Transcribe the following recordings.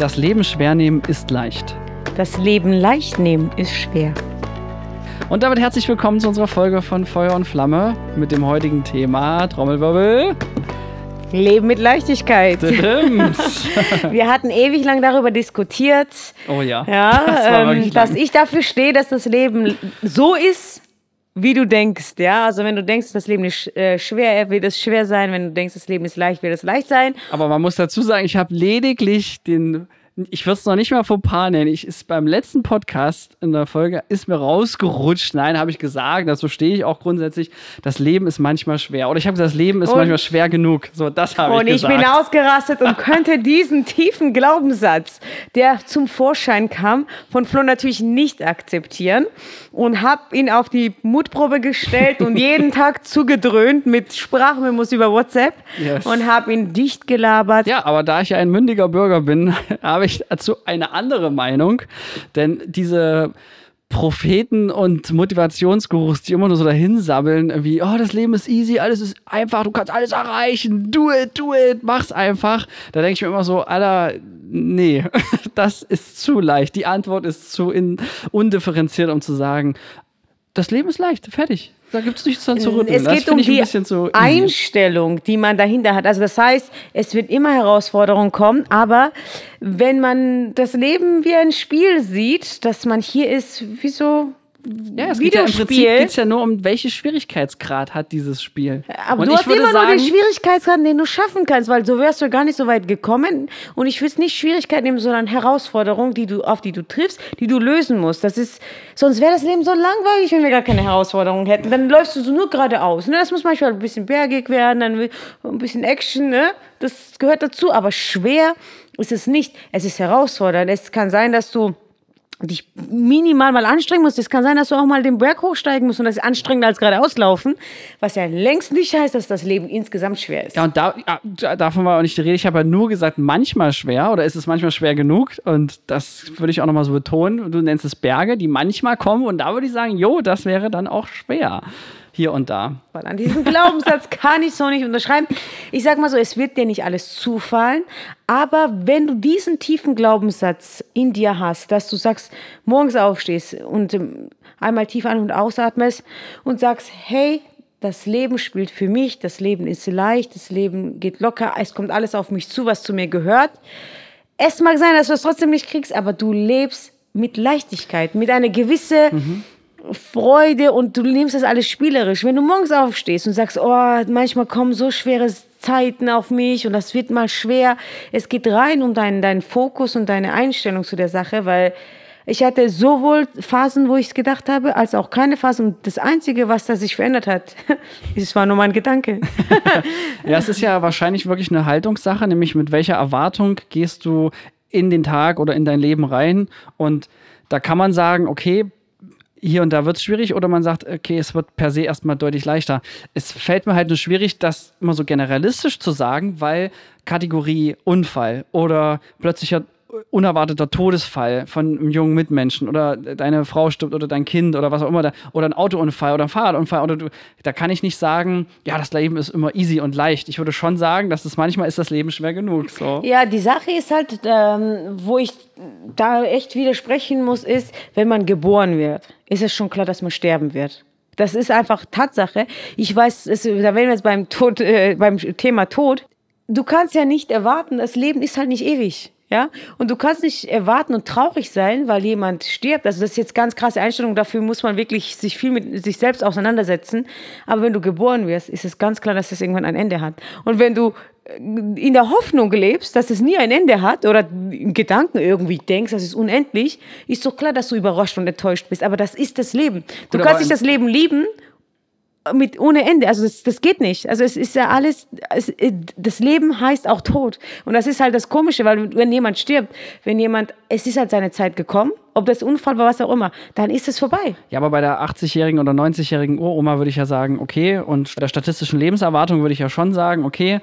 Das Leben schwer nehmen ist leicht. Das Leben leicht nehmen ist schwer. Und damit herzlich willkommen zu unserer Folge von Feuer und Flamme mit dem heutigen Thema Trommelwirbel. Leben mit Leichtigkeit. Wir hatten ewig lang darüber diskutiert, Oh ja. ja, Das ähm, dass ich dafür stehe, dass das Leben so ist, wie du denkst. Ja, also wenn du denkst, das Leben ist äh, schwer, wird es schwer sein. Wenn du denkst, das Leben ist leicht, wird es leicht sein. Aber man muss dazu sagen, ich habe lediglich den, ich würde es noch nicht mal Fauxpas nennen. Ich ist beim letzten Podcast in der Folge ist mir rausgerutscht. Nein, habe ich gesagt. Dazu stehe ich auch grundsätzlich. Das Leben ist manchmal schwer. Oder ich habe gesagt, das Leben ist Und- manchmal schwer genug. So, das habe ich Und ich gesagt. bin ausgerastet und könnte diesen tiefen Glaubenssatz, der zum Vorschein kam, von Flo natürlich nicht akzeptieren und habe ihn auf die Mutprobe gestellt und jeden Tag zugedröhnt mit Sprachmemos über WhatsApp Yes. und habe ihn dicht gelabert. Ja, aber da ich ja ein mündiger Bürger bin, habe ich dazu eine andere Meinung. Denn diese Propheten und Motivationsgurus, die immer nur so dahin sabbeln, wie, oh, das Leben ist easy, alles ist einfach, du kannst alles erreichen, do it, do it, mach's einfach. Da denke ich mir immer so, Alter, nee, das ist zu leicht. Die Antwort ist zu in, undifferenziert, um zu sagen, das Leben ist leicht, fertig. Da gibt es nichts dran zu rütteln. Es das geht finde um ein die zu easy. Einstellung, die man dahinter hat. Also das heißt, es wird immer Herausforderungen kommen, aber wenn man das Leben wie ein Spiel sieht, dass man hier ist, wie so Ja, es geht ja im Prinzip geht's ja nur um, welche Schwierigkeitsgrad hat dieses Spiel. Aber Und du ich hast würde immer nur sagen, den Schwierigkeitsgrad, den du schaffen kannst, weil so wärst du gar nicht so weit gekommen. Und ich will es nicht Schwierigkeit nehmen, sondern Herausforderungen, die du, auf die du triffst, die du lösen musst. Das ist, sonst wäre das Leben so langweilig, wenn wir gar keine Herausforderungen hätten. Dann läufst du so nur geradeaus. Ne? Das muss manchmal ein bisschen bergig werden, dann ein bisschen Action. Ne? Das gehört dazu. Aber schwer ist es nicht. Es ist herausfordernd. Es kann sein, dass du dich minimal mal anstrengen musst. Es kann sein, dass du auch mal den Berg hochsteigen musst und das ist anstrengender als geradeaus laufen, was ja längst nicht heißt, dass das Leben insgesamt schwer ist. Ja, und da, ja, da- davon war auch nicht die Rede. Ich habe ja nur gesagt, manchmal schwer oder ist es manchmal schwer genug? Und das würde ich auch nochmal so betonen. Du nennst es Berge, die manchmal kommen. Und da würde ich sagen, jo, das wäre dann auch schwer. Hier und da. Weil an diesen Glaubenssatz kann ich so nicht unterschreiben. Ich sag mal so, es wird dir nicht alles zufallen, aber wenn du diesen tiefen Glaubenssatz in dir hast, dass du sagst, morgens aufstehst und ähm, einmal tief ein- und ausatmest und sagst, hey, das Leben spielt für mich, das Leben ist leicht, das Leben geht locker, es kommt alles auf mich zu, was zu mir gehört. Es mag sein, dass du es trotzdem nicht kriegst, aber du lebst mit Leichtigkeit, mit einer gewissen Freude und du nimmst das alles spielerisch. Wenn du morgens aufstehst und sagst, oh, manchmal kommen so schwere Zeiten auf mich und das wird mal schwer. Es geht rein um deinen, deinen Fokus und deine Einstellung zu der Sache, weil ich hatte sowohl Phasen, wo ich es gedacht habe, als auch keine Phasen. Und das Einzige, was da sich verändert hat, es war nur mein Gedanke. Ja, es ist ja wahrscheinlich wirklich eine Haltungssache, nämlich mit welcher Erwartung gehst du in den Tag oder in dein Leben rein. Und da kann man sagen, okay, hier und da wird es schwierig oder man sagt, okay, es wird per se erstmal deutlich leichter. Es fällt mir halt nur schwierig, das immer so generalistisch zu sagen, weil Kategorie Unfall oder plötzlicher unerwarteter Todesfall von einem jungen Mitmenschen oder deine Frau stirbt oder dein Kind oder was auch immer oder ein Autounfall oder ein Fahrradunfall oder du, da kann ich nicht sagen, ja, das Leben ist immer easy und leicht. Ich würde schon sagen, dass es manchmal ist das Leben schwer genug. So. Ja, die Sache ist halt, ähm, wo ich da echt widersprechen muss, ist, wenn man geboren wird, ist es schon klar, dass man sterben wird. Das ist einfach Tatsache. Ich weiß, es, da wären wir jetzt beim, Tod, äh, beim Thema Tod. Du kannst ja nicht erwarten, das Leben ist halt nicht ewig. Ja? Und du kannst nicht erwarten und traurig sein, weil jemand stirbt. Also das ist jetzt ganz krasse Einstellung. Dafür muss man wirklich sich viel mit sich selbst auseinandersetzen. Aber wenn du geboren wirst, ist es ganz klar, dass es irgendwann ein Ende hat. Und wenn du äh, in der Hoffnung lebst, dass es nie ein Ende hat oder im Gedanken irgendwie denkst, das ist unendlich, ist doch klar, dass du überrascht und enttäuscht bist. Aber das ist das Leben. Du Gut, kannst nicht das Leben lieben mit ohne Ende. Also das, das geht nicht. Also es ist ja alles, es, das Leben heißt auch Tod. Und das ist halt das Komische, weil wenn jemand stirbt, wenn jemand, es ist halt seine Zeit gekommen ob das Unfall war, was auch immer, dann ist es vorbei. Ja, aber bei der 80-jährigen oder 90-jährigen Uroma würde ich ja sagen, okay, und der statistischen Lebenserwartung würde ich ja schon sagen, okay,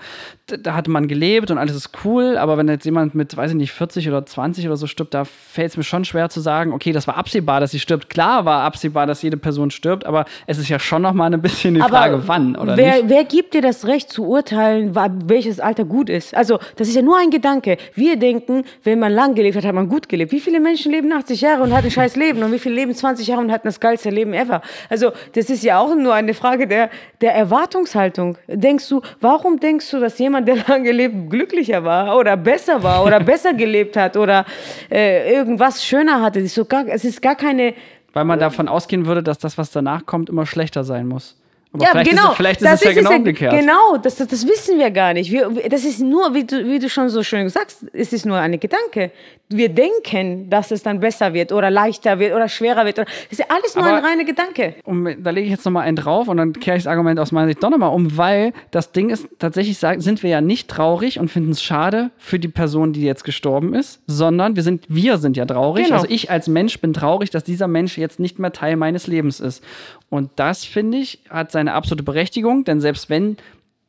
da hatte man gelebt und alles ist cool, aber wenn jetzt jemand mit, weiß ich nicht, 40 oder 20 oder so stirbt, da fällt es mir schon schwer zu sagen, okay, das war absehbar, dass sie stirbt. Klar war absehbar, dass jede Person stirbt, aber es ist ja schon noch mal ein bisschen die Aber Frage, wann, oder wer, nicht? wer gibt dir das Recht zu urteilen, welches Alter gut ist? Also, das ist ja nur ein Gedanke. Wir denken, wenn man lang gelebt hat, hat man gut gelebt. Wie viele Menschen leben 80 Jahre und hatten ein scheiß Leben? Und wie viele leben 20 Jahre und hatten das geilste Leben ever? Also, das ist ja auch nur eine Frage der, der Erwartungshaltung. Denkst du, warum denkst du, dass jemand, der lang gelebt, glücklicher war oder besser war oder besser gelebt hat oder äh, irgendwas schöner hatte? Es ist, so gar, es ist gar keine Weil man davon ausgehen würde, dass das, was danach kommt, immer schlechter sein muss. Aber Ja, vielleicht genau. ist es, vielleicht ist das es ja genau umgekehrt. Genau, das, das, das wissen wir gar nicht. Wir, das ist nur, wie du, wie du schon so schön sagst, es ist nur ein Gedanke. Wir denken, dass es dann besser wird oder leichter wird oder schwerer wird. Oder, das ist ja alles nur Aber- ein reiner Gedanke. um, da lege ich jetzt nochmal einen drauf und dann kehre ich das Argument aus meiner Sicht doch nochmal um, weil das Ding ist, tatsächlich sind wir ja nicht traurig und finden es schade für die Person, die jetzt gestorben ist, sondern wir sind, wir sind ja traurig. Genau. Also ich als Mensch bin traurig, dass dieser Mensch jetzt nicht mehr Teil meines Lebens ist. Und das, finde ich, hat seine absolute Berechtigung, denn selbst wenn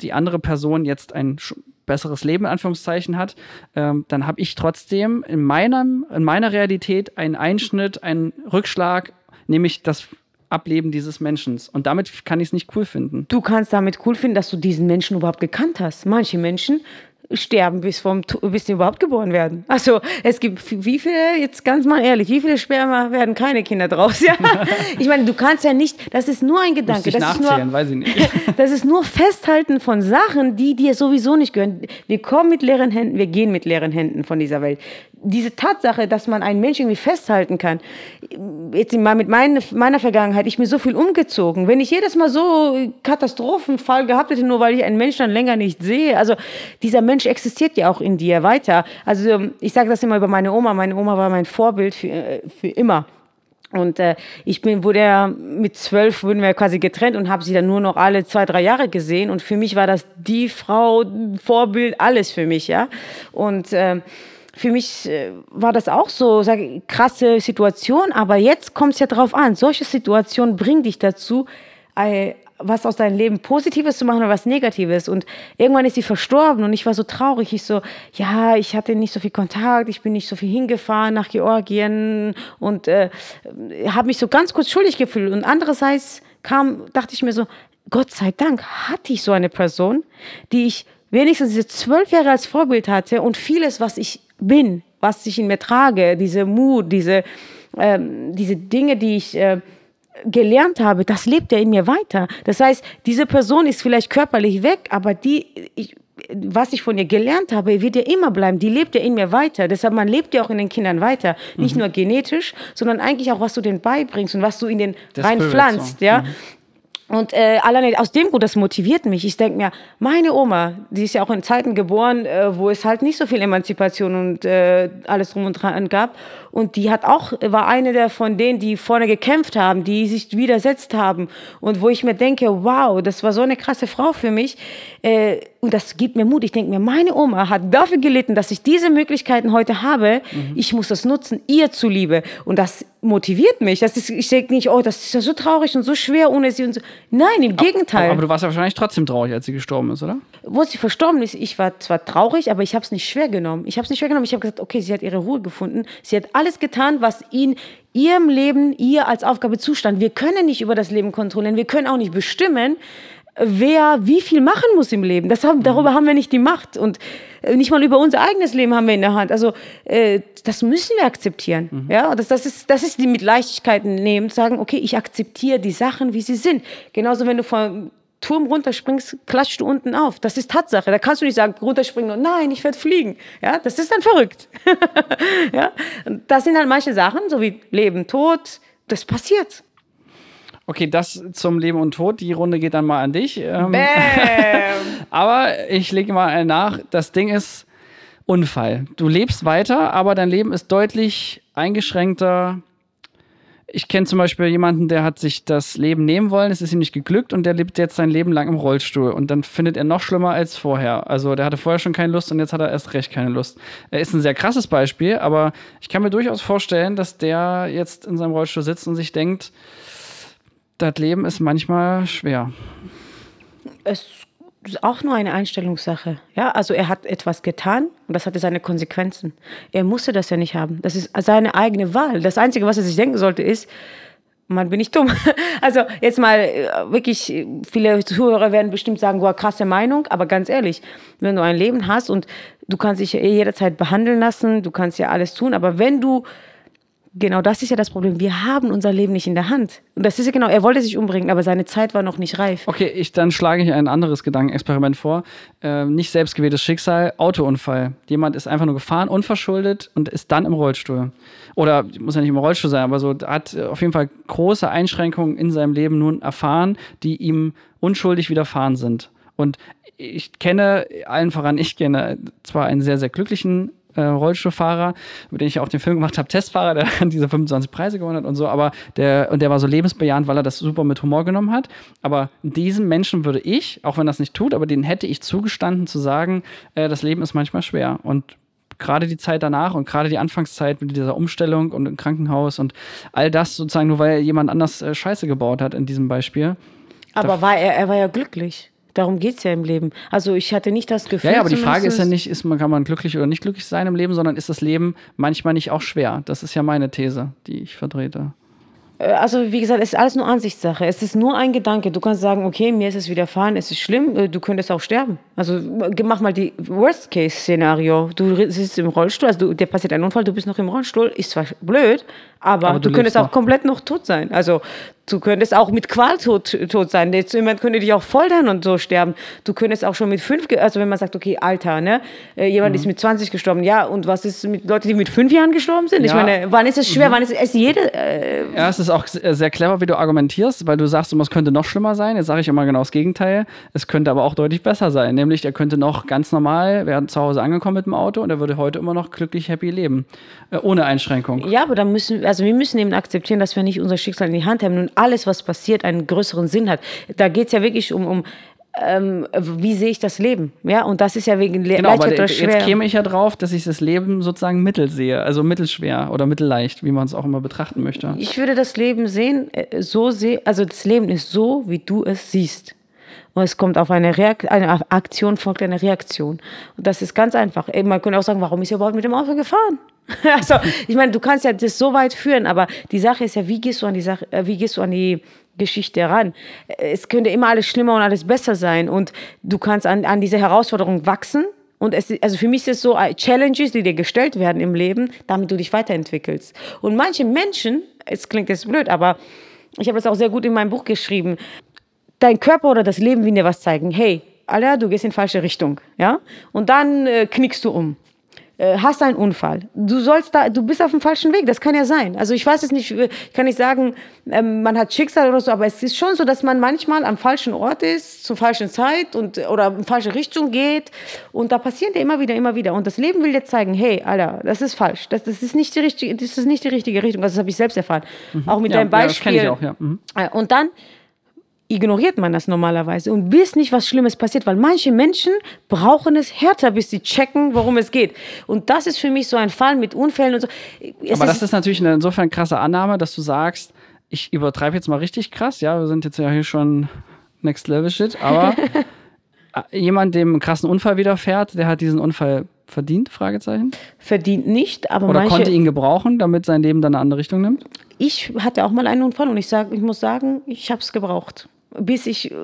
die andere Person jetzt ein besseres Leben, in Anführungszeichen, hat, ähm, dann habe ich trotzdem in, meinem, in meiner Realität einen Einschnitt, einen Rückschlag, nämlich das Ableben dieses Menschen. Und damit kann ich es nicht cool finden. Du kannst damit cool finden, dass du diesen Menschen überhaupt gekannt hast. Manche Menschen sterben, bis, vom, bis sie überhaupt geboren werden. Also es gibt wie viele, jetzt ganz mal ehrlich, wie viele Sperma werden keine Kinder draus? Ja? Ich meine, du kannst ja nicht, das ist nur ein Gedanke. Das ist nur, weiß ich nicht. Das ist nur Festhalten von Sachen, die dir sowieso nicht gehören. Wir kommen mit leeren Händen, wir gehen mit leeren Händen von dieser Welt. Diese Tatsache, dass man einen Menschen irgendwie festhalten kann, jetzt mal mit mein, meiner Vergangenheit, ich bin so viel umgezogen. Wenn ich jedes Mal so Katastrophenfall gehabt hätte, nur weil ich einen Menschen dann länger nicht sehe, also dieser Mensch existiert ja auch in dir weiter. Also ich sage das immer über meine Oma. Meine Oma war mein Vorbild für, äh, für immer. Und äh, ich bin, wurde ja mit zwölf wurden wir quasi getrennt und habe sie dann nur noch alle zwei, drei Jahre gesehen. Und für mich war das die Frau, Vorbild, alles für mich, ja. Und ähm, für mich äh, war das auch so, ich, krasse Situation. Aber jetzt kommt es ja drauf an. Solche Situationen bringen dich dazu, äh, was aus deinem Leben Positives zu machen oder was Negatives. Und irgendwann ist sie verstorben und ich war so traurig. Ich so, ja, ich hatte nicht so viel Kontakt, ich bin nicht so viel hingefahren nach Georgien und äh, habe mich so ganz kurz schuldig gefühlt. Und andererseits kam, dachte ich mir so, Gott sei Dank hatte ich so eine Person, die ich wenigstens diese zwölf Jahre als Vorbild hatte und vieles, was ich bin, was ich in mir trage, diese Mut, diese, ähm, diese Dinge, die ich äh, gelernt habe, das lebt ja in mir weiter. Das heißt, diese Person ist vielleicht körperlich weg, aber die, ich, was ich von ihr gelernt habe, wird ja immer bleiben. Die lebt ja in mir weiter. Deshalb, man lebt ja auch in den Kindern weiter. Nicht nur genetisch, sondern eigentlich auch, was du denen beibringst und was du in den reinpflanzt. Spirit, so. Und äh, alleine aus dem Grund, das motiviert mich. Ich denke mir, meine Oma, die ist ja auch in Zeiten geboren, äh, wo es halt nicht so viel Emanzipation und äh, alles drum und dran gab. Und die hat auch, war eine der von denen, die vorne gekämpft haben, die sich widersetzt haben. Und wo ich mir denke, wow, das war so eine krasse Frau für mich. Äh, und das gibt mir Mut. Ich denke mir, meine Oma hat dafür gelitten, dass ich diese Möglichkeiten heute habe. Ich muss das nutzen, ihr zuliebe. Und das motiviert mich. Das ist, ich denke nicht, oh, das ist ja so traurig und so schwer ohne sie und so. Nein, im Gegenteil. Aber du warst ja wahrscheinlich trotzdem traurig, als sie gestorben ist, oder? Wo sie verstorben ist, ich war zwar traurig, aber ich habe es nicht schwer genommen. Ich habe es nicht schwer genommen. Ich habe gesagt, okay, sie hat ihre Ruhe gefunden. Sie hat alles getan, was in ihrem Leben ihr als Aufgabe zustand. Wir können nicht über das Leben kontrollieren. Wir können auch nicht bestimmen, wer wie viel machen muss im Leben. Das haben, darüber haben wir nicht die Macht. Und äh, nicht mal über unser eigenes Leben haben wir in der Hand. Also äh, das müssen wir akzeptieren. Ja, das, das, ist, das ist die mit Leichtigkeit nehmen, sagen, okay, ich akzeptiere die Sachen, wie sie sind. Genauso, wenn du vom Turm runterspringst, klatschst du unten auf. Das ist Tatsache. Da kannst du nicht sagen, runterspringen und nein, ich werde fliegen. Ja, das ist dann verrückt. ja, das sind halt manche Sachen, so wie Leben, Tod, das passiert. Okay, das zum Leben und Tod. Die Runde geht dann mal an dich. Ähm, Bam! aber ich lege mal nach. Das Ding ist Unfall. Du lebst weiter, aber dein Leben ist deutlich eingeschränkter ich kenne zum Beispiel jemanden, der hat sich das Leben nehmen wollen, es ist ihm nicht geglückt und der lebt jetzt sein Leben lang im Rollstuhl. Und dann findet er noch schlimmer als vorher. Also der hatte vorher schon keine Lust und jetzt hat er erst recht keine Lust. Er ist ein sehr krasses Beispiel, aber ich kann mir durchaus vorstellen, dass der jetzt in seinem Rollstuhl sitzt und sich denkt, das Leben ist manchmal schwer. Es ist auch nur eine Einstellungssache. Ja, also er hat etwas getan und das hatte seine Konsequenzen. Er musste das ja nicht haben. Das ist seine eigene Wahl. Das Einzige, was er sich denken sollte, ist, man bin ich dumm. Also jetzt mal äh, wirklich, viele Zuhörer werden bestimmt sagen, boah, krasse Meinung, aber ganz ehrlich, wenn du ein Leben hast und du kannst dich eh jederzeit behandeln lassen, du kannst ja alles tun, aber wenn du Genau, das ist ja das Problem. Wir haben unser Leben nicht in der Hand. Und das ist ja genau, er wollte sich umbringen, aber seine Zeit war noch nicht reif. Okay, ich, dann schlage ich ein anderes Gedankenexperiment vor. Ähm, nicht selbstgewähltes Schicksal, Autounfall. Jemand ist einfach nur gefahren, unverschuldet und ist dann im Rollstuhl. Oder muss ja nicht im Rollstuhl sein, aber so hat auf jeden Fall große Einschränkungen in seinem Leben nun erfahren, die ihm unschuldig widerfahren sind. Und ich kenne, allen voran, ich kenne zwar einen sehr, sehr glücklichen äh, Rollstuhlfahrer, mit dem ich auch den Film gemacht habe, Testfahrer, der diese 25 Preise gewonnen hat und so, aber der, und der war so lebensbejahend, weil er das super mit Humor genommen hat. Aber diesem Menschen würde ich, auch wenn das nicht tut, aber den hätte ich zugestanden zu sagen, äh, das Leben ist manchmal schwer. Und gerade die Zeit danach und gerade die Anfangszeit mit dieser Umstellung und im Krankenhaus und all das sozusagen nur weil jemand anders äh, Scheiße gebaut hat in diesem Beispiel. Aber war er, er war ja glücklich. Darum geht es ja im Leben. Also ich hatte nicht das Gefühl. Ja, ja aber die Frage ist ja nicht, ist man, kann man glücklich oder nicht glücklich sein im Leben, sondern ist das Leben manchmal nicht auch schwer? Das ist ja meine These, die ich vertrete. Äh, also wie gesagt, es ist alles nur Ansichtssache. Es ist nur ein Gedanke. Du kannst sagen, okay, mir ist es widerfahren, es ist schlimm, äh, du könntest auch sterben. Also mach mal die Worst-Case-Szenario. Du sitzt im Rollstuhl, also du, dir passiert ein Unfall, du bist noch im Rollstuhl, ist zwar blöd, aber, aber du, du könntest auch komplett noch tot sein. Also Du könntest auch mit Qual tot, tot sein. Jetzt, jemand könnte dich auch foltern und so sterben. Du könntest auch schon mit fünf, also wenn man sagt, okay, Alter, ne? Äh, jemand mhm. ist mit 20 gestorben. Ja, und was ist mit Leuten, die mit fünf Jahren gestorben sind? Ja. Ich meine, wann ist es schwer? Mhm. Wann ist es jede. Äh ja, es ist auch sehr clever, wie du argumentierst, weil du sagst, es könnte noch schlimmer sein. Jetzt sage ich immer genau das Gegenteil. Es könnte aber auch deutlich besser sein. Nämlich, er könnte noch ganz normal, wäre zu Hause angekommen mit dem Auto und er würde heute immer noch glücklich, happy leben. Äh, ohne Einschränkung. Ja, aber dann müssen, also wir müssen eben akzeptieren, dass wir nicht unser Schicksal in die Hand haben. Und alles, was passiert, einen größeren Sinn hat. Da geht es ja wirklich um, um ähm, wie sehe ich das Leben? Ja, und das ist ja wegen Le genau, leicht oder schwer. Jetzt käme ich ja drauf, dass ich das Leben sozusagen mittel sehe, also mittelschwer oder mittelleicht, wie man es auch immer betrachten möchte. Ich würde das Leben sehen, äh, so sehen, also das Leben ist so, wie du es siehst. Und es kommt auf eine, eine Aktion, folgt eine Reaktion. Und das ist ganz einfach. Man könnte auch sagen, warum ist er überhaupt mit dem Auto gefahren? also, ich meine, du kannst ja das so weit führen, aber die Sache ist ja, wie gehst du an die Sache, äh, wie gehst du an die Geschichte ran? Es könnte immer alles schlimmer und alles besser sein und du kannst an, an diese Herausforderung wachsen. Und es, also für mich ist es so äh, Challenges, die dir gestellt werden im Leben, damit du dich weiterentwickelst. Und manche Menschen, es klingt jetzt blöd, aber ich habe das auch sehr gut in meinem Buch geschrieben, dein Körper oder das Leben will dir was zeigen. Hey, Alter, du gehst in falsche Richtung, ja? Und dann äh, knickst du um. Äh, hast einen Unfall. Du sollst da, du bist auf dem falschen Weg. Das kann ja sein. Also ich weiß es nicht, ich kann nicht sagen, ähm, man hat Schicksal oder so, aber es ist schon so, dass man manchmal am falschen Ort ist, zur falschen Zeit und oder in falsche Richtung geht. Und da passiert ja immer wieder, immer wieder. Und das Leben will dir zeigen, hey, Alter, das ist falsch. Das, das ist nicht die richtige, das ist nicht die richtige Richtung. Also das habe ich selbst erfahren. Mhm. Auch mit ja, deinem Beispiel. Ja, das kenne ich auch, ja. Mhm. Äh, und dann ignoriert man das normalerweise und bis nicht was Schlimmes passiert, weil manche Menschen brauchen es härter, bis sie checken, worum es geht. Und das ist für mich so ein Fall mit Unfällen und so. Es Aber das ist natürlich eine insofern krasse Annahme, dass du sagst, ich übertreibe jetzt mal richtig krass, ja, wir sind jetzt ja hier schon Next Level Shit, aber jemand, dem einen krassen Unfall widerfährt, der hat diesen Unfall verdient? Fragezeichen. Verdient nicht, aber Oder manche, konnte ihn gebrauchen, damit sein Leben dann eine andere Richtung nimmt? Ich hatte auch mal einen Unfall und ich sage, ich muss sagen, ich habe es gebraucht bis ich,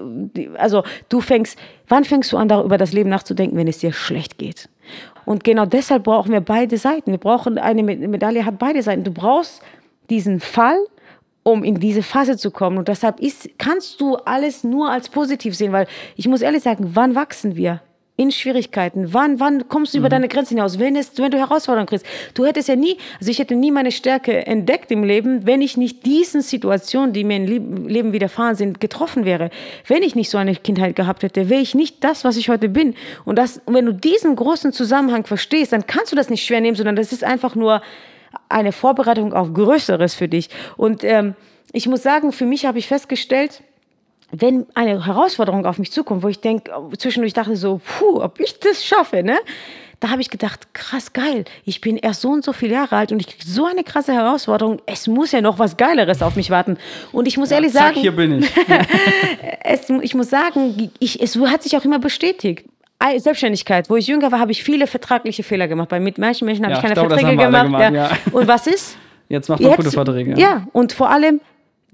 also du fängst, wann fängst du an, darüber das Leben nachzudenken, wenn es dir schlecht geht? Und genau deshalb brauchen wir beide Seiten. Wir brauchen, eine Medaille hat beide Seiten. Du brauchst diesen Fall, um in diese Phase zu kommen. Und deshalb ist, kannst du alles nur als positiv sehen, weil ich muss ehrlich sagen, wann wachsen wir? In Schwierigkeiten? Wann, wann kommst du mhm. über deine Grenzen hinaus? Wenn, es, wenn du Herausforderungen kriegst. Du hättest ja nie, also ich hätte nie meine Stärke entdeckt im Leben, wenn ich nicht diesen Situationen, die mir im Leben widerfahren sind, getroffen wäre. Wenn ich nicht so eine Kindheit gehabt hätte, wäre ich nicht das, was ich heute bin. Und, das, wenn du diesen großen Zusammenhang verstehst, dann kannst du das nicht schwer nehmen, sondern das ist einfach nur eine Vorbereitung auf Größeres für dich. Und ähm, ich muss sagen, für mich habe ich festgestellt, wenn eine Herausforderung auf mich zukommt, wo ich denke, zwischendurch dachte so, puh, ob ich das schaffe, ne? Da habe ich gedacht, krass geil, ich bin erst so und so viele Jahre alt und ich kriege so eine krasse Herausforderung. Es muss ja noch was Geileres auf mich warten. Und ich muss Ja, ehrlich zack, sagen, hier bin ich. es, ich muss sagen, ich, es hat sich auch immer bestätigt. Ei- Selbstständigkeit. Wo ich jünger war, habe ich viele vertragliche Fehler gemacht. Bei mit manchen Menschen habe Ja, ich keine ich glaube, das Verträge gemacht. gemacht, ja. Und was ist? Jetzt macht man gute Verträge. Ja, und vor allem,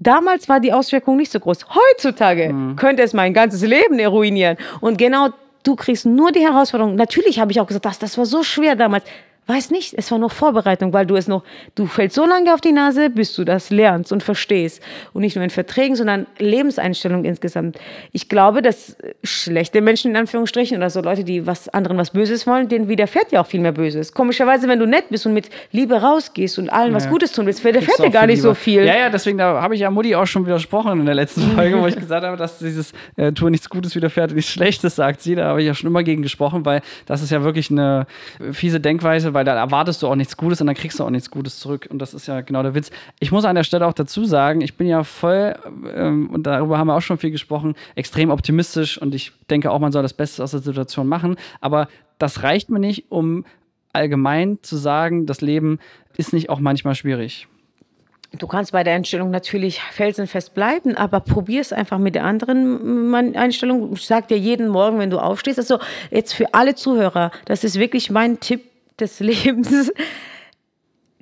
damals war die Auswirkung nicht so groß. Heutzutage Mhm. könnte es mein ganzes Leben ruinieren. Und genau, du kriegst nur die Herausforderung. Natürlich habe ich auch gesagt, das, das war so schwer damals. Weiß nicht, es war nur Vorbereitung, weil du es noch, du fällst so lange auf die Nase, bis du das lernst und verstehst. Und nicht nur in Verträgen, sondern Lebenseinstellung insgesamt. Ich glaube, dass schlechte Menschen in Anführungsstrichen oder so Leute, die was anderen was Böses wollen, denen widerfährt ja auch viel mehr Böses. Komischerweise, wenn du nett bist und mit Liebe rausgehst und allen was Ja. Gutes tun willst, widerfährt dir gar nicht so lieber. viel. Ja, ja, deswegen da habe ich ja Mutti auch schon widersprochen in der letzten Folge, wo ich gesagt habe, dass dieses äh, Tue nichts Gutes widerfährt, nichts Schlechtes, sagt sie. Da habe ich ja schon immer gegen gesprochen, weil das ist ja wirklich eine fiese Denkweise, weil da erwartest du auch nichts Gutes und dann kriegst du auch nichts Gutes zurück. Und das ist ja genau der Witz. Ich muss an der Stelle auch dazu sagen, ich bin ja voll, ähm, und darüber haben wir auch schon viel gesprochen, extrem optimistisch und ich denke auch, man soll das Beste aus der Situation machen. Aber das reicht mir nicht, um allgemein zu sagen, das Leben ist nicht auch manchmal schwierig. Du kannst bei der Einstellung natürlich felsenfest bleiben, aber probier es einfach mit der anderen Einstellung. Ich sag dir jeden Morgen, wenn du aufstehst, also jetzt für alle Zuhörer, das ist wirklich mein Tipp des Lebens.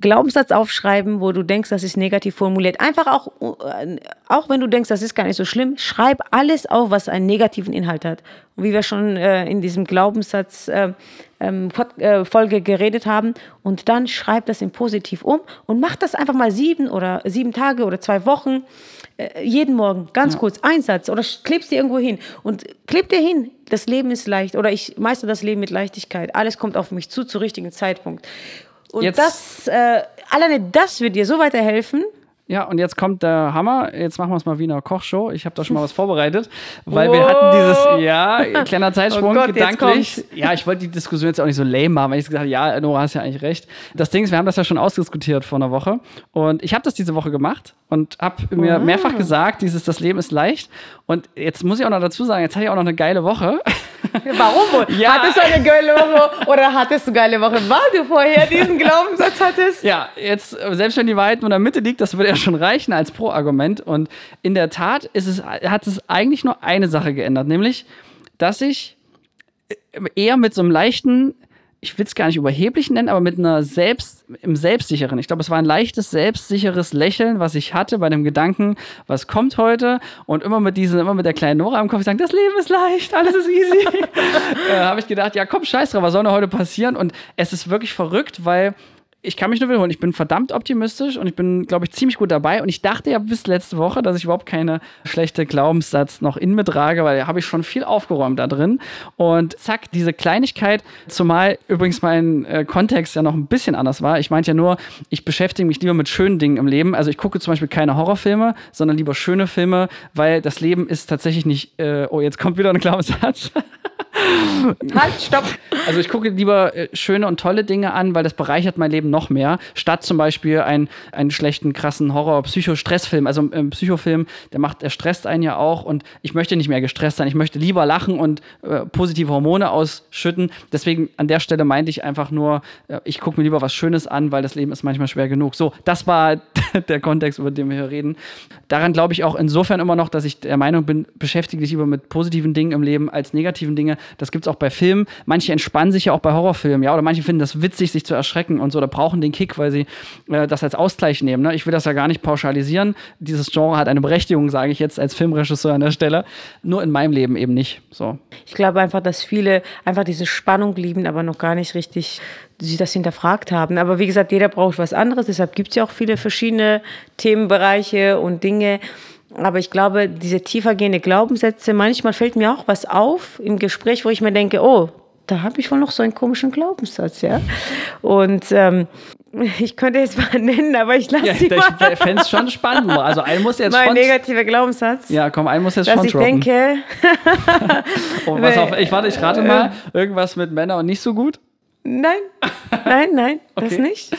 Glaubenssatz aufschreiben, wo du denkst, das ist negativ formuliert. Einfach auch, äh, auch wenn du denkst, das ist gar nicht so schlimm, schreib alles auf, was einen negativen Inhalt hat. Und wie wir schon äh, in diesem Glaubenssatz äh, ähm, äh, Folge geredet haben, und dann schreib das in positiv um und mach das einfach mal sieben oder sieben Tage oder zwei Wochen, äh, jeden Morgen, ganz kurz, ein Satz oder klebst dir irgendwo hin und kleb dir hin. Das Leben ist leicht oder ich meister das Leben mit Leichtigkeit. Alles kommt auf mich zu, zu richtigen Zeitpunkt. Und Jetzt- das, äh, alleine das wird dir so weiterhelfen. Ja, und jetzt kommt der Hammer. Jetzt machen wir es mal wie in einer Kochshow. Ich habe da schon mal was vorbereitet, weil wir Wow. hatten dieses, ja, kleiner Zeitsprung, Oh Gott, gedanklich. Ja, ich wollte die Diskussion jetzt auch nicht so lame machen, weil ich gesagt habe, ja, Nora, hast ja eigentlich recht. Das Ding ist, wir haben das ja schon ausdiskutiert vor einer Woche. Und ich habe das diese Woche gemacht und habe mir mehrfach gesagt, dieses, das Leben ist leicht. Und jetzt muss ich auch noch dazu sagen, jetzt hatte ich auch noch eine geile Woche. Warum wohl? Ja. Hattest du eine geile Woche oder hattest du geile Woche, weil du vorher diesen Glaubenssatz hattest? Ja, jetzt, äh, selbst wenn die Wahrheit nur in der Mitte liegt, das würde ja schon reichen als Pro-Argument. Und in der Tat ist es, hat es eigentlich nur eine Sache geändert, nämlich, dass ich äh, eher mit so einem leichten, ich will es gar nicht überheblich nennen, aber mit einer Selbst, im Selbstsicheren. Ich glaube, es war ein leichtes, selbstsicheres Lächeln, was ich hatte bei dem Gedanken, was kommt heute und immer mit diesen, immer mit der kleinen Nora im Kopf sagen, das Leben ist leicht, alles ist easy. äh, habe ich gedacht, ja komm, scheiß drauf, was soll denn heute passieren? Und es ist wirklich verrückt, weil ich kann mich nur wiederholen, ich bin verdammt optimistisch und ich bin, glaube ich, ziemlich gut dabei. Und ich dachte ja bis letzte Woche, dass ich überhaupt keine schlechte Glaubenssatz noch in mir trage, weil da habe ich schon viel aufgeräumt da drin. Und zack, diese Kleinigkeit, zumal übrigens mein äh, Kontext ja noch ein bisschen anders war. Ich meinte ja nur, ich beschäftige mich lieber mit schönen Dingen im Leben. Also ich gucke zum Beispiel keine Horrorfilme, sondern lieber schöne Filme, weil das Leben ist tatsächlich nicht, äh, oh, jetzt kommt wieder ein Glaubenssatz. Halt, stopp. Also ich gucke lieber äh, schöne und tolle Dinge an, weil das bereichert mein Leben noch mehr, statt zum Beispiel einen, einen schlechten, krassen Horror-Psycho-Stressfilm. Also ein Psychofilm, der macht, der stresst einen ja auch und ich möchte nicht mehr gestresst sein. Ich möchte lieber lachen und äh, positive Hormone ausschütten. Deswegen an der Stelle meinte ich einfach nur, äh, ich gucke mir lieber was Schönes an, weil das Leben ist manchmal schwer genug. So, das war der Kontext, über den wir hier reden. Daran glaube ich auch insofern immer noch, dass ich der Meinung bin, beschäftige dich lieber mit positiven Dingen im Leben als negativen Dinge. Das gibt es auch bei Filmen. Manche entspannen sich ja auch bei Horrorfilmen, ja, oder manche finden das witzig, sich zu erschrecken und so, oder brauchen den Kick, weil sie äh, das als Ausgleich nehmen. Ne? Ich will das ja gar nicht pauschalisieren. Dieses Genre hat eine Berechtigung, sage ich jetzt als Filmregisseur an der Stelle. Nur in meinem Leben eben nicht. So. Ich glaube einfach, dass viele einfach diese Spannung lieben, aber noch gar nicht richtig sich das hinterfragt haben. Aber wie gesagt, jeder braucht was anderes. Deshalb gibt es ja auch viele verschiedene Themenbereiche und Dinge. Aber ich glaube, diese tiefergehende Glaubenssätze, manchmal fällt mir auch was auf im Gespräch, wo ich mir denke, oh, da habe ich wohl noch so einen komischen Glaubenssatz, ja. Und ähm, ich könnte jetzt mal nennen, aber ich lasse Ja, sie mal. ich fände es schon spannend. Also einen muss jetzt Mein negativer Glaubenssatz. Ja, komm, einen muss jetzt dass schon ich droppen. denke, Oh, pass auf, ich warte, ich rate mal. Irgendwas mit Männern und nicht so gut. Nein, nein, nein, das Okay. nicht.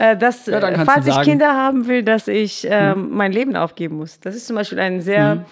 Äh, dass, Ja, äh, falls ich sagen. Kinder haben will, dass ich ähm, mein Leben aufgeben muss. Das ist zum Beispiel ein sehr,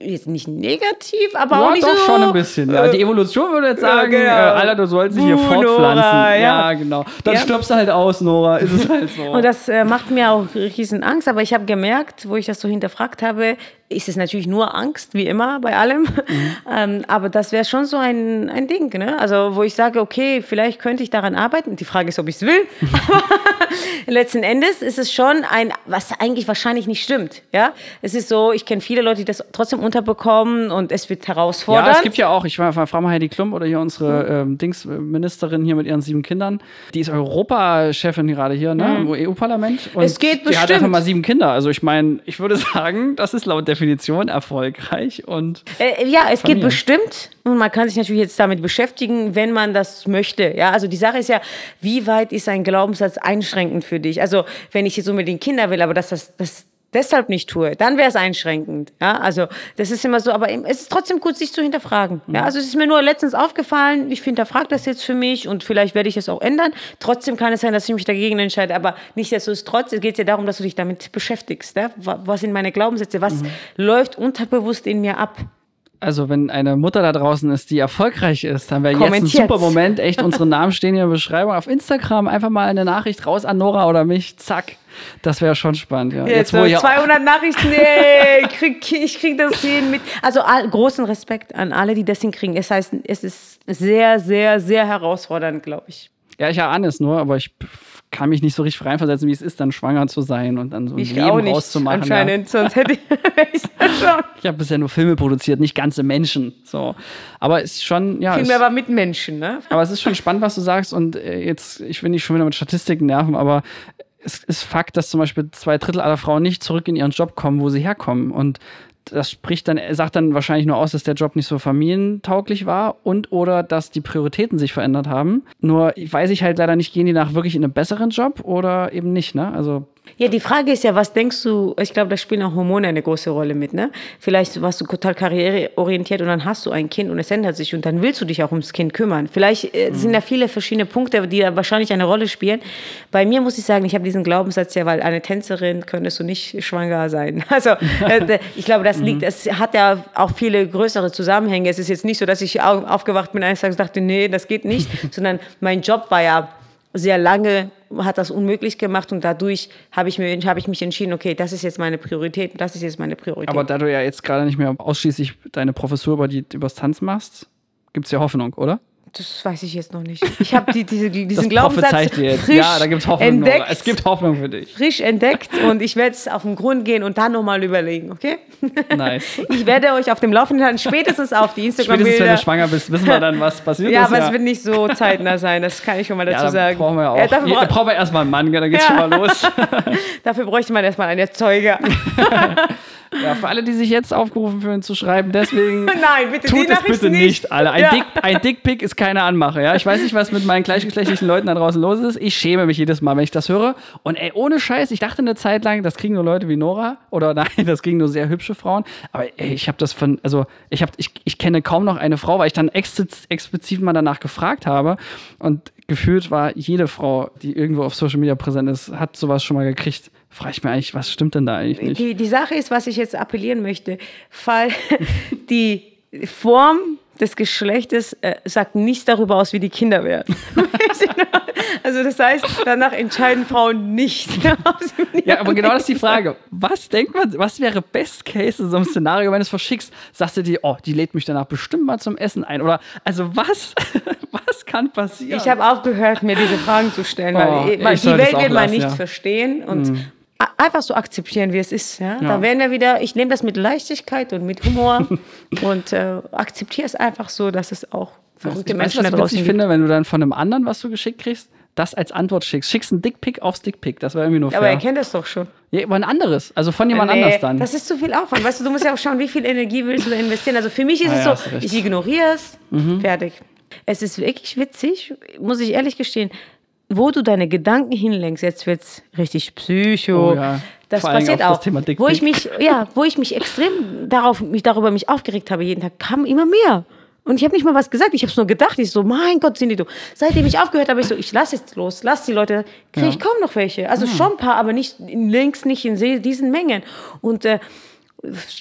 jetzt nicht negativ, aber auch Ja, nicht doch so. schon ein bisschen. Ja, äh, die Evolution würde jetzt ja, sagen, genau. äh, Alter, du sollst dich hier Buh, fortpflanzen. Nora, ja. ja. genau. Dann Ja. stirbst du halt aus, Nora. Ist es halt so. Und das äh, macht mir auch riesen Angst, aber ich habe gemerkt, wo ich das so hinterfragt habe, ist es natürlich nur Angst, wie immer bei allem. Mhm. Ähm, aber das wäre schon so ein, ein Ding, ne? Also wo ich sage, okay, vielleicht könnte ich daran arbeiten. Die Frage ist, ob ich es will. Letzten Endes ist es schon ein, was eigentlich wahrscheinlich nicht stimmt. Ja, es ist so, ich kenne viele Leute, die das trotzdem unterbekommen und es wird herausfordernd. Ja, es gibt ja auch, ich frage mal Heidi Klum oder hier unsere ähm, Dingsministerin hier mit ihren sieben Kindern. Die ist Europachefin gerade hier, ne, im EU-Parlament. Und Mhm. Es geht Die hat bestimmt. einfach mal sieben Kinder. Also ich meine, ich würde sagen, das ist laut Definition erfolgreich und Äh, ja, es geht Familie. bestimmt und man kann sich natürlich jetzt damit beschäftigen, wenn man das möchte. Ja, also die Sache ist ja, wie weit ist ein Glaubenssatz einschränkend für dich? Also wenn ich jetzt unbedingt Kinder will, aber dass das, das deshalb nicht tue, dann wäre es einschränkend. Ja, also das ist immer so, aber es ist trotzdem gut, sich zu hinterfragen. Ja, also es ist mir nur letztens aufgefallen, ich hinterfrage das jetzt für mich und vielleicht werde ich es auch ändern. Trotzdem kann es sein, dass ich mich dagegen entscheide, aber nichtsdestotrotz geht es ja darum, dass du dich damit beschäftigst. Ja? Wa- Was sind meine Glaubenssätze? Was läuft unterbewusst in mir ab? Also, wenn eine Mutter da draußen ist, die erfolgreich ist, dann wäre jetzt ein super Moment. Echt, unsere Namen stehen hier in der Beschreibung. Auf Instagram einfach mal eine Nachricht raus an Nora oder mich. Zack. Das wäre schon spannend. Ja. Jetzt, wo so ihr- 200 Nachrichten, nee, ich krieg, ich krieg das hin mit. Also all, großen Respekt an alle, die das hinkriegen. Es heißt, es ist sehr, sehr, sehr herausfordernd, glaube ich. Ja, ich ahne es nur, aber ich kann mich nicht so richtig reinversetzen, wie es ist, dann schwanger zu sein und dann so ein Ich Leben auch nicht, rauszumachen. Ja. anscheinend. Sonst hätte ich, ich das schon. Ich habe bisher nur Filme produziert, nicht ganze Menschen. So. Aber es ist schon, ja. Vielmehr aber mit Menschen, ne? aber es ist schon spannend, was du sagst. Und äh, jetzt, ich will nicht schon wieder mit Statistiken nerven, aber es ist Fakt, dass zum Beispiel zwei Drittel aller Frauen nicht zurück in ihren Job kommen, wo sie herkommen. Und das spricht dann, sagt dann wahrscheinlich nur aus, dass der Job nicht so familientauglich war und oder dass die Prioritäten sich verändert haben. Nur weiß ich halt leider nicht, gehen die nach wirklich in einen besseren Job oder eben nicht, ne? Also Ja, die Frage ist ja, was denkst du, ich glaube, da spielen auch Hormone eine große Rolle mit, ne? Vielleicht warst du total karriereorientiert und dann hast du ein Kind und es ändert sich und dann willst du dich auch ums Kind kümmern. Vielleicht äh, sind da viele verschiedene Punkte, die da wahrscheinlich eine Rolle spielen. Bei mir muss ich sagen, ich habe diesen Glaubenssatz ja, weil eine Tänzerin könntest du nicht schwanger sein. Also äh, ich glaube, das liegt, es hat ja auch viele größere Zusammenhänge. Es ist jetzt nicht so, dass ich au- aufgewacht bin eines Tages und dachte, nee, das geht nicht, sondern mein Job war ja sehr lange hat das unmöglich gemacht und dadurch habe ich, habe ich mich entschieden, okay, das ist jetzt meine Priorität, das ist jetzt meine Priorität. Aber da du ja jetzt gerade nicht mehr ausschließlich deine Professur über die übers Tanz machst, gibt es ja Hoffnung, oder? Das weiß ich jetzt noch nicht. Ich habe die, diese, diesen Das Glaubenssatz frisch Ja, da gibt es Hoffnung. Entdeckt. Es gibt Hoffnung für dich. frisch entdeckt und ich werde es auf den Grund gehen und dann nochmal überlegen, okay? Nice. Ich werde euch auf dem Laufenden halten, spätestens auf die Spätestens wenn du schwanger bist, wissen wir dann, was passiert Ja, ist. aber es wird nicht so zeitnah sein, das kann ich schon mal ja, dazu da sagen. brauchen wir ja auch. Ja, dafür, da bra brauchen wir erstmal einen Mann, da geht's Ja. schon mal los. dafür bräuchte man erstmal einen Erzeuger. Ja, für alle, die sich jetzt aufgerufen fühlen zu schreiben, deswegen Nein, bitte tut es bitte nicht, alle. Ein, Ja. Dick, ein Dickpick ist keine Anmache, ja. Ich weiß nicht, was mit meinen gleichgeschlechtlichen Leuten da draußen los ist. Ich schäme mich jedes Mal, wenn ich das höre. Und ey, ohne Scheiß, ich dachte eine Zeit lang, das kriegen nur Leute wie Nora oder nein, das kriegen nur sehr hübsche Frauen. Aber ey, ich habe das von, also ich habe, ich, ich kenne kaum noch eine Frau, weil ich dann expliz- explizit mal danach gefragt habe und gefühlt war jede Frau, die irgendwo auf Social Media präsent ist, hat sowas schon mal gekriegt. Frage ich mir eigentlich, was stimmt denn da eigentlich nicht? Die, die Sache ist, was ich jetzt appellieren möchte, weil die Form des Geschlechtes äh, sagt nichts darüber aus, wie die Kinder werden. also das heißt, danach entscheiden Frauen nicht. Ja, aber genau das ist die Frage. Was denkt man, was wäre Best Case in so einem Szenario, wenn du es verschickst? Sagst du dir, oh, die lädt mich danach bestimmt mal zum Essen ein? Oder, also was, was kann passieren? Ich habe aufgehört, mir diese Fragen zu stellen, Oh, weil, weil die Welt auch wird man lassen, nicht ja. verstehen und a- einfach so akzeptieren, wie es ist. Ja? Ja. Da werden wir wieder, ich nehme das mit Leichtigkeit und mit Humor und äh, akzeptiere es einfach so, dass es auch verrückte ich weiß, Menschen was da ich draußen gibt. finde, wenn du dann von einem anderen was du geschickt kriegst, das als Antwort schickst. Schickst einen Dickpick aufs Dickpick. Das war irgendwie nur fair. Aber er kennt das doch schon. ja, aber ein anderes. Also von jemand Nee, anders dann. Das ist zu viel Aufwand. Weißt du, du musst ja auch schauen, wie viel Energie willst du da investieren. Also für mich ist Ah es ja, so, ich ignoriere es, fertig. Es ist wirklich witzig, muss ich ehrlich gestehen, wo du deine Gedanken hinlenkst. Jetzt wird es richtig psycho. Oh ja. Das passiert das auch. Dickpick. wo ich mich, ja, wo ich mich extrem darauf, mich darüber mich aufgeregt habe jeden Tag, kam immer mehr. Und ich habe nicht mal was gesagt, ich habe es nur gedacht. Ich so, mein Gott, Cindy, du. Seitdem ich aufgehört habe, ich so, ich lass jetzt los, lass die Leute. Kriege ich kaum noch welche. Also schon ein paar, aber nicht längst nicht in diesen Mengen. Und äh,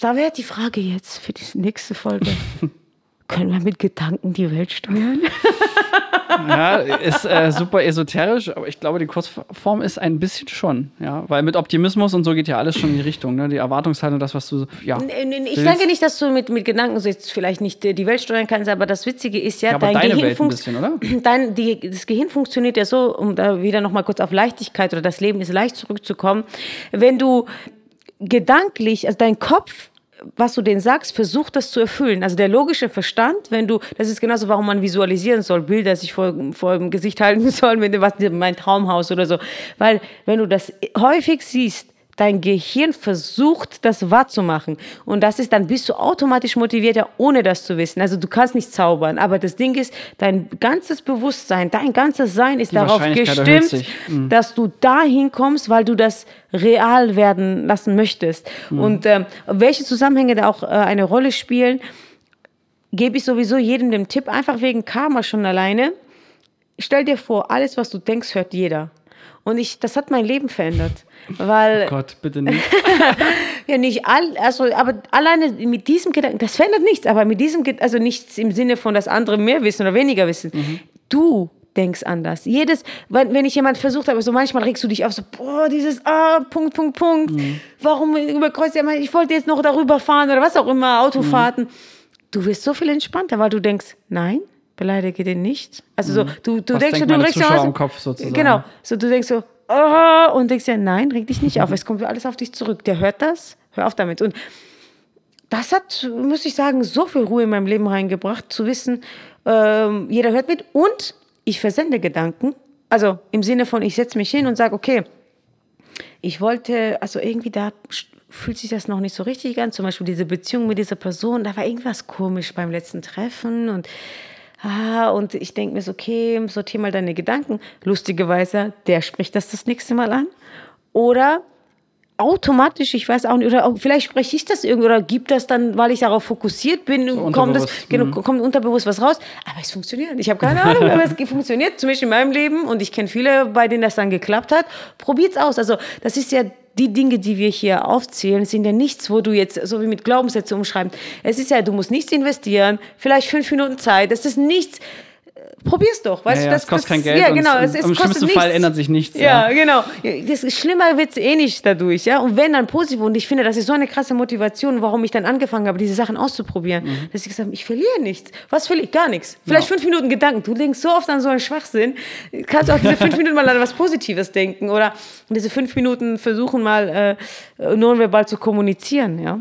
da wäre die Frage jetzt für die nächste Folge. Können wir mit Gedanken die Welt steuern? ja, ist äh, super esoterisch, aber ich glaube, die Kurzform ist ein bisschen schon, ja, weil mit Optimismus und so geht ja alles schon in die Richtung, ne? Die Erwartungshaltung, das, was du, ja. Ich denke nicht, dass du mit, mit Gedanken so jetzt vielleicht nicht die Welt steuern kannst, aber das Witzige ist ja, ja dein deine Gehirn? Dein, die, das Gehirn funktioniert ja so, um da wieder nochmal kurz auf Leichtigkeit oder das Leben ist leicht zurückzukommen, wenn du gedanklich, also dein Kopf was du denen sagst, versuch das zu erfüllen. Also der logische Verstand, wenn du, das ist genauso, warum man visualisieren soll, Bilder sich vor, vor dem Gesicht halten soll, mit dem, was, mein Traumhaus oder so. Weil wenn du das häufig siehst, Dein Gehirn versucht, das wahrzumachen. Und das ist, dann bist du automatisch motivierter, ohne das zu wissen. Also du kannst nicht zaubern. Aber das Ding ist, dein ganzes Bewusstsein, dein ganzes Sein ist Die darauf gestimmt, mhm. dass du dahin kommst, weil du das real werden lassen möchtest. Mhm. Und ähm, welche Zusammenhänge da auch äh, eine Rolle spielen, gebe ich sowieso jedem den Tipp, einfach wegen Karma schon alleine. Stell dir vor, alles, was du denkst, hört jeder. Und ich, das hat mein Leben verändert. Weil, oh Gott, bitte nicht. ja, nicht all, also, aber alleine mit diesem Gedanken, das verändert nichts, aber mit diesem, also nichts im Sinne von, dass andere mehr wissen oder weniger wissen. Mhm. Du denkst anders. Jedes, wenn, wenn ich jemand versucht habe, so manchmal regst du dich auf, so, boah, dieses, ah, Punkt, Punkt, Punkt. Mhm. Warum überkreuzt ja, ich wollte jetzt noch darüber fahren oder was auch immer, Autofahrten. Mhm. Du wirst so viel entspannter, weil du denkst, nein, beleidige den nicht. Also so, mhm. du, du denkst schon, du regst ja aus. Kopf sozusagen. Genau. So, du denkst so, oh, und denkst ja, nein, reg dich nicht auf. Es kommt alles auf dich zurück. Der hört das, hör auf damit. Und das hat, muss ich sagen, so viel Ruhe in meinem Leben reingebracht, zu wissen, ähm, jeder hört mit und ich versende Gedanken. Also im Sinne von, ich setze mich hin und sage, okay, ich wollte, also irgendwie da fühlt sich das noch nicht so richtig an. Zum Beispiel diese Beziehung mit dieser Person, da war irgendwas komisch beim letzten Treffen und Ah, und ich denke mir so, okay, sortier mal deine Gedanken. Lustigerweise, der spricht das das nächste Mal an. Oder automatisch, ich weiß auch nicht, oder vielleicht spreche ich das irgendwie oder gibt das dann, weil ich darauf fokussiert bin, so kommt, das, genau, mhm. kommt unterbewusst was raus. Aber es funktioniert. Ich habe keine Ahnung, aber es funktioniert, zum Beispiel in meinem Leben und ich kenne viele, bei denen das dann geklappt hat. Probiert's aus. Also das ist ja die Dinge, die wir hier aufzählen, sind ja nichts, wo du jetzt so wie mit Glaubenssätze umschreiben. Es ist ja, du musst nichts investieren, vielleicht fünf Minuten Zeit. Das ist nichts. Probier's doch, weißt ja, du? Das, es kostet kein Geld. Ja, genau. Es, es Im schlimmsten Fall ändert sich nichts. Ja, ja. genau. Das schlimmer wird es eh nicht dadurch, ja. Und wenn dann positiv, und ich finde, das ist so eine krasse Motivation, warum ich dann angefangen habe, diese Sachen auszuprobieren, mhm. dass ich gesagt habe, ich verliere nichts. Was verliere ich? Gar nichts. Vielleicht ja. fünf Minuten Gedanken. Du denkst so oft an so einen Schwachsinn. Kannst auch diese fünf Minuten mal an was Positives denken oder diese fünf Minuten versuchen mal äh, nonverbal zu kommunizieren, ja.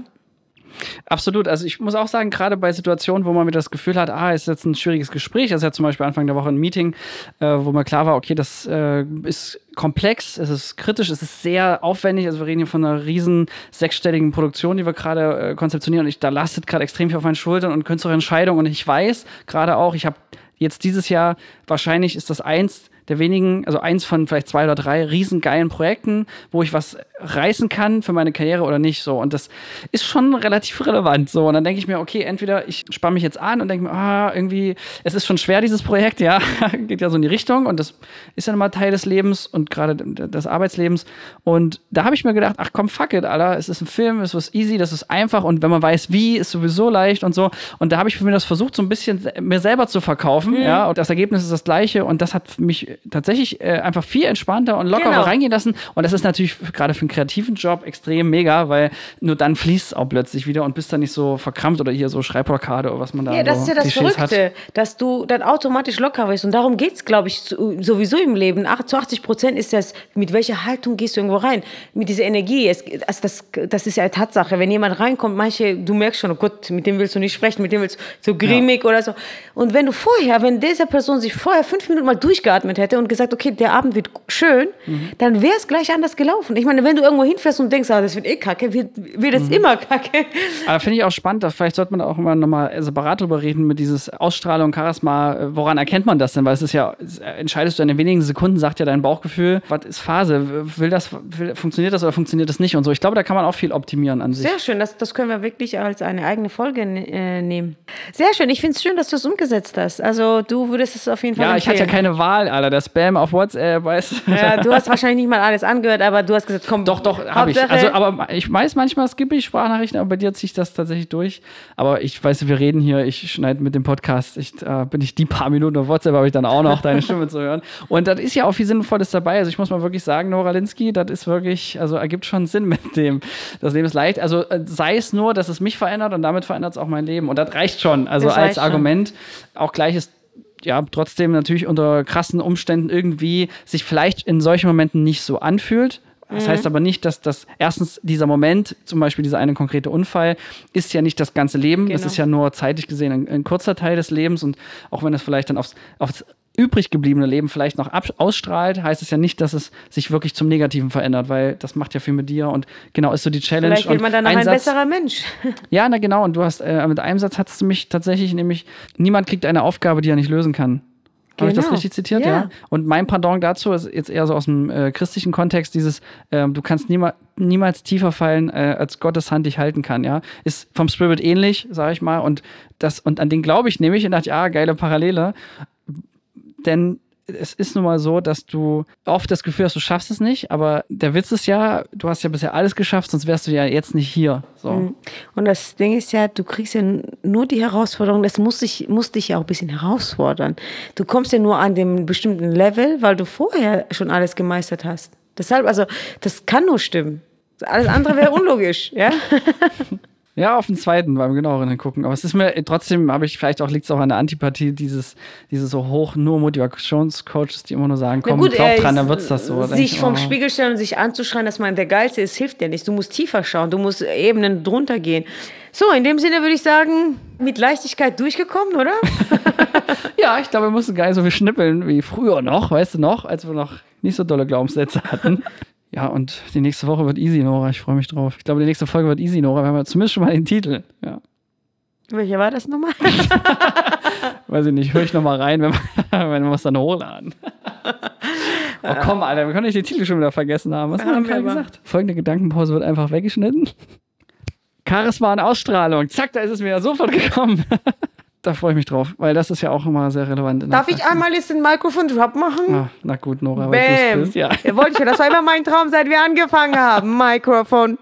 Absolut. Also ich muss auch sagen, gerade bei Situationen, wo man mit das Gefühl hat, ah, ist jetzt ein schwieriges Gespräch, also ja zum Beispiel Anfang der Woche ein Meeting, äh, wo mir klar war, okay, das äh, ist komplex, es ist kritisch, es ist sehr aufwendig. Also wir reden hier von einer riesen sechsstelligen Produktion, die wir gerade äh, konzeptionieren. Und ich, da lastet gerade extrem viel auf meinen Schultern und künstlerische Entscheidungen. Und ich weiß gerade auch, ich habe jetzt dieses Jahr, wahrscheinlich ist das eins der wenigen, also eins von vielleicht zwei oder drei riesengeilen Projekten, wo ich was reißen kann für meine Karriere oder nicht. So. Und das ist schon relativ relevant. So. Und dann denke ich mir, okay, entweder ich spanne mich jetzt an und denke mir, ah, irgendwie, es ist schon schwer, dieses Projekt, ja, geht ja so in die Richtung und das ist ja mal Teil des Lebens und gerade des Arbeitslebens. Und da habe ich mir gedacht, ach komm, fuck it, Alter, es ist ein Film, es ist easy, das ist einfach und wenn man weiß, wie, ist sowieso leicht und so. Und da habe ich mir das versucht, so ein bisschen mir selber zu verkaufen, mhm. ja, und das Ergebnis ist das gleiche und das hat mich tatsächlich äh, einfach viel entspannter und lockerer genau. reingehen lassen. Und das ist natürlich gerade für einen kreativen Job extrem mega, weil nur dann fließt es auch plötzlich wieder und bist dann nicht so verkrampft oder hier so Schreibblockade oder was man da Ja, das so ist ja das Klischees Verrückte, hat. dass du dann automatisch locker bist. Und darum geht es, glaube ich, sowieso im Leben. Ach, zu 80 Prozent ist das, mit welcher Haltung gehst du irgendwo rein? Mit dieser Energie. Es, also das, das ist ja eine Tatsache. Wenn jemand reinkommt, manche, du merkst schon, oh Gott, mit dem willst du nicht sprechen, mit dem willst du so grimmig ja. oder so. Und wenn du vorher, wenn diese Person sich vorher fünf Minuten mal durchgeatmet hätte, hätte und gesagt, okay, der Abend wird schön, Mhm. dann wäre es gleich anders gelaufen. Ich meine, wenn du irgendwo hinfährst und denkst, ah, das wird eh kacke, wird, wird es Mhm. immer kacke. Aber finde ich auch spannend, dass vielleicht sollte man auch immer nochmal separat drüber reden mit dieses Ausstrahlung, Charisma. äh, Woran erkennt man das denn? Weil es ist ja, es entscheidest du in den wenigen Sekunden, sagt ja dein Bauchgefühl, was ist Phase? Will das, will, funktioniert das oder funktioniert das nicht? Und so. Ich glaube, da kann man auch viel optimieren an sich. Sehr schön, das, das können wir wirklich als eine eigene Folge äh, nehmen. Sehr schön, ich finde es schön, dass du es umgesetzt hast. Also du würdest es auf jeden Fall Ja, ich hatte ja empfehlen. keine Wahl, Alter. Der Spam auf WhatsApp, weißt du. Ja, du hast wahrscheinlich nicht mal alles angehört, aber du hast gesagt, komm, Doch, doch, habe ich. Also, aber ich weiß, manchmal skippe ich Sprachnachrichten, aber bei dir ziehe ich das tatsächlich durch. Aber ich weiß, wir reden hier, ich schneide mit dem Podcast, ich, äh, bin ich die paar Minuten auf WhatsApp, habe ich dann auch noch deine Stimme zu hören. Und das ist ja auch viel Sinnvolles dabei. Also ich muss mal wirklich sagen, Nora Linsky, das ist wirklich, also ergibt schon Sinn mit dem. Das Leben ist leicht. Also äh, sei es nur, dass es mich verändert und damit verändert es auch mein Leben. Und das reicht schon. Also Das als reicht schon. Argument. Auch gleiches ja, trotzdem natürlich unter krassen Umständen irgendwie sich vielleicht in solchen Momenten nicht so anfühlt. Das Mhm. heißt aber nicht, dass das erstens dieser Moment, zum Beispiel dieser eine konkrete Unfall, ist ja nicht das ganze Leben. Das Genau. ist ja nur zeitlich gesehen ein, ein kurzer Teil des Lebens und auch wenn es vielleicht dann aufs, aufs übrig gebliebene Leben vielleicht noch ausstrahlt, heißt es ja nicht, dass es sich wirklich zum Negativen verändert, weil das macht ja viel mit dir und genau ist so die Challenge. Vielleicht wird man dann noch ein, Satz- besserer Mensch. ja, na genau. Und du hast äh, mit einem Satz hast du mich tatsächlich nämlich, niemand kriegt eine Aufgabe, die er nicht lösen kann. Habe ich das Genau. richtig zitiert? Ja. Ja. Und mein Pardon dazu ist jetzt eher so aus dem äh, christlichen Kontext, dieses, ähm, du kannst niema, niemals tiefer fallen, äh, als Gottes Hand dich halten kann, ja. Ist vom Spirit ähnlich, sage ich mal. Und das, und an den glaube ich nämlich und dachte, ja, geile Parallele. Denn es ist nun mal so, dass du oft das Gefühl hast, du schaffst es nicht, aber der Witz ist ja, du hast ja bisher alles geschafft, sonst wärst du ja jetzt nicht hier. So. Und das Ding ist ja, du kriegst ja nur die Herausforderung, das muss dich, muss dich ja auch ein bisschen herausfordern. Du kommst ja nur an dem bestimmten Level, weil du vorher schon alles gemeistert hast. Deshalb, also, das kann nur stimmen. Alles andere wäre unlogisch, ja? Ja, auf den zweiten beim genaueren hingucken. Aber es ist mir trotzdem, habe ich vielleicht auch liegt es auch an der Antipathie dieses, dieses so hoch nur Motivationscoaches, die immer nur sagen, komm, glaub äh, dran, dann wird's das so. Sich ich, vom oh. Spiegel stellen und sich anzuschreien, dass man der Geilste ist, hilft dir nicht. Du musst tiefer schauen, du musst Ebenen drunter gehen. So, in dem Sinne würde ich sagen, mit Leichtigkeit durchgekommen, oder? Ja, ich glaube, wir mussten gar nicht so viel schnippeln wie früher noch, weißt du noch, als wir noch nicht so dolle Glaubenssätze hatten. Ja, und die nächste Woche wird easy, Nora. Ich freue mich drauf. Ich glaube, die nächste Folge wird easy, Nora. Wir haben ja zumindest schon mal den Titel. Ja. Welcher war das nochmal? Weiß ich nicht, höre ich noch mal rein, wenn wir, wenn wir es dann hochladen. Oh komm, Alter, wir können nicht den Titel schon wieder vergessen haben. Was haben wir gerade gesagt? Folgende Gedankenpause wird einfach weggeschnitten. Charisma und Ausstrahlung. Zack, da ist es mir ja sofort gekommen. Da freue ich mich drauf, weil das ist ja auch immer sehr relevant. Darf ich einmal jetzt den Mikrofon-Drop machen? Ah, na gut, Nora, weil du bist. Ja. Ja. wollte ich. Das war immer mein Traum, seit wir angefangen haben. Mikrofon